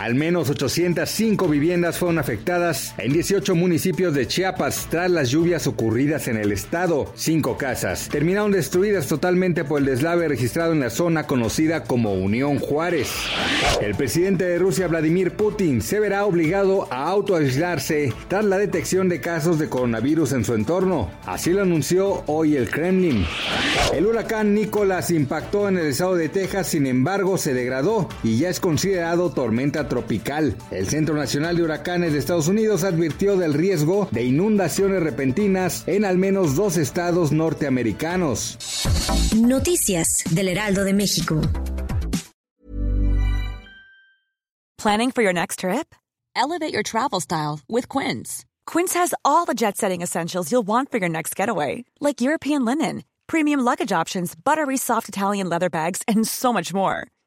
Al menos 805 viviendas fueron afectadas en 18 municipios de Chiapas tras las lluvias ocurridas en el estado. Cinco casas terminaron destruidas totalmente por el deslave registrado en la zona conocida como Unión Juárez. El presidente de Rusia, Vladimir Putin, se verá obligado a autoaislarse tras la detección de casos de coronavirus en su entorno. Así lo anunció hoy el Kremlin. El huracán Nicolás impactó en el estado de Texas, sin embargo se degradó y ya es considerado tormenta tropical. El Centro Nacional de Huracanes de Estados Unidos advirtió del riesgo de inundaciones repentinas en al menos dos estados norteamericanos. Noticias del Heraldo de México. Planning for your next trip? Elevate your travel style with Quince. Quince has all the jet setting essentials you'll want for your next getaway, like European linen, premium luggage options, buttery soft Italian leather bags, and so much more.